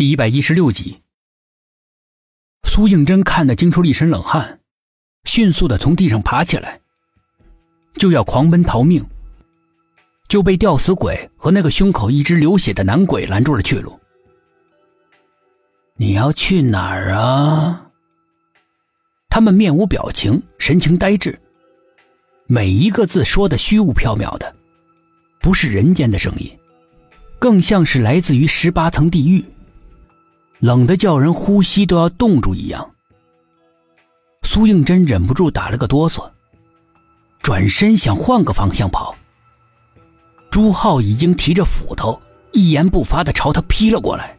第一百一十六集，苏应真看得惊出了一身冷汗，迅速的从地上爬起来，就要狂奔逃命，就被吊死鬼和那个胸口一直流血的男鬼拦住了去路。你要去哪儿啊？他们面无表情，神情呆滞，每一个字说的虚无缥缈的，不是人间的声音，更像是来自于十八层地狱。冷的叫人呼吸都要冻住一样。苏应真忍不住打了个哆嗦，转身想换个方向跑。朱浩已经提着斧头，一言不发的朝他劈了过来。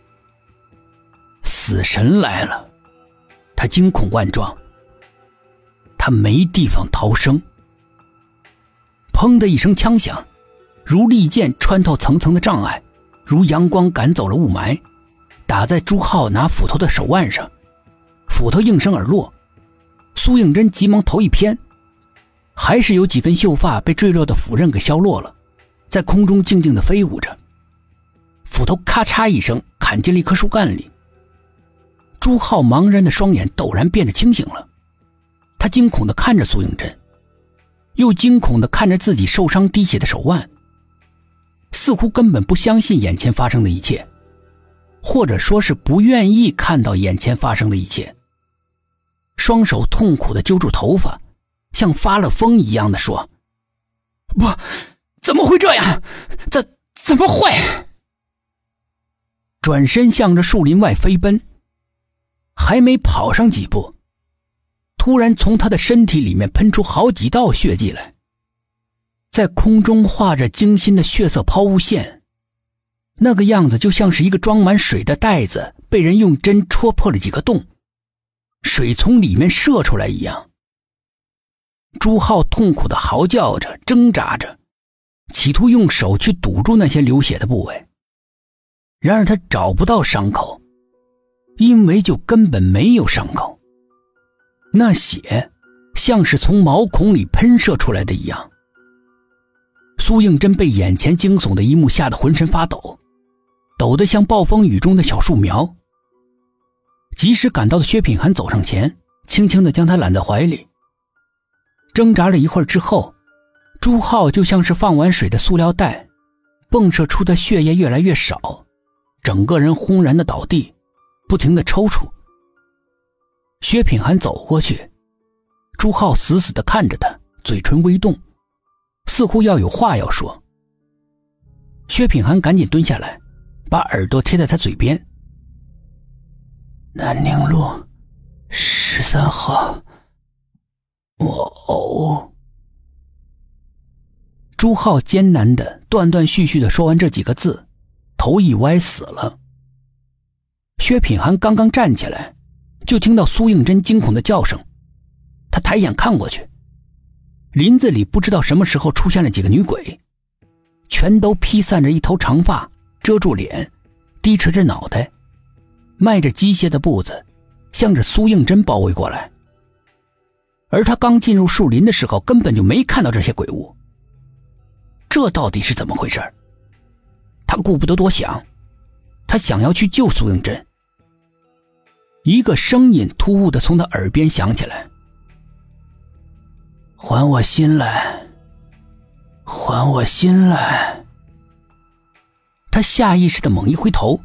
死神来了，他惊恐万状。他没地方逃生。砰的一声枪响，如利剑穿透层层的障碍，如阳光赶走了雾霾。打在朱浩拿斧头的手腕上，斧头应声而落。苏应真急忙头一偏，还是有几根秀发被坠落的斧刃给削落了，在空中静静的飞舞着。斧头咔嚓一声砍进了一棵树干里。朱浩茫然的双眼陡然变得清醒了，他惊恐的看着苏应真，又惊恐的看着自己受伤滴血的手腕，似乎根本不相信眼前发生的一切。或者说是不愿意看到眼前发生的一切。双手痛苦的揪住头发，像发了疯一样的说：“不，怎么会这样？怎怎么会？”转身向着树林外飞奔。还没跑上几步，突然从他的身体里面喷出好几道血迹来，在空中画着精心的血色抛物线。那个样子就像是一个装满水的袋子被人用针戳破了几个洞，水从里面射出来一样。朱浩痛苦的嚎叫着，挣扎着，企图用手去堵住那些流血的部位。然而他找不到伤口，因为就根本没有伤口。那血像是从毛孔里喷射出来的一样。苏应真被眼前惊悚的一幕吓得浑身发抖。抖得像暴风雨中的小树苗。及时赶到的薛品涵走上前，轻轻的将他揽在怀里。挣扎了一会儿之后，朱浩就像是放完水的塑料袋，迸射出的血液越来越少，整个人轰然的倒地，不停的抽搐。薛品涵走过去，朱浩死死的看着他，嘴唇微动，似乎要有话要说。薛品涵赶紧蹲下来。把耳朵贴在他嘴边。南宁路十三号，我呕。朱浩艰难的、断断续续的说完这几个字，头一歪死了。薛品涵刚刚站起来，就听到苏应真惊恐的叫声。他抬眼看过去，林子里不知道什么时候出现了几个女鬼，全都披散着一头长发。遮住脸，低垂着脑袋，迈着机械的步子，向着苏应真包围过来。而他刚进入树林的时候，根本就没看到这些鬼物。这到底是怎么回事？他顾不得多想，他想要去救苏应真。一个声音突兀的从他耳边响起来：“还我心来，还我心来。”他下意识的猛一回头，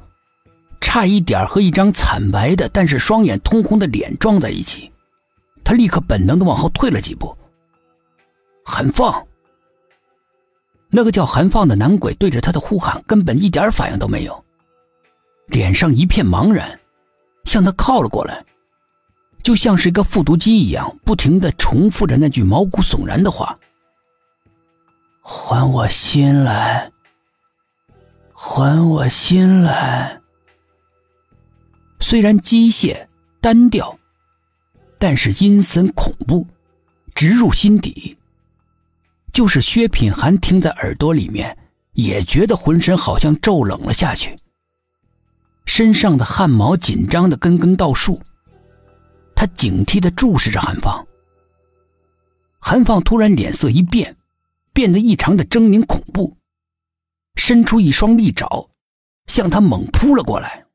差一点和一张惨白的但是双眼通红的脸撞在一起。他立刻本能的往后退了几步。韩放，那个叫韩放的男鬼对着他的呼喊根本一点反应都没有，脸上一片茫然，向他靠了过来，就像是一个复读机一样，不停的重复着那句毛骨悚然的话：“还我心来。”还我心来。虽然机械单调，但是阴森恐怖，直入心底。就是薛品涵听在耳朵里面，也觉得浑身好像骤冷了下去，身上的汗毛紧张的根根倒竖。他警惕的注视着韩放。韩放突然脸色一变，变得异常的狰狞恐怖。伸出一双利爪，向他猛扑了过来。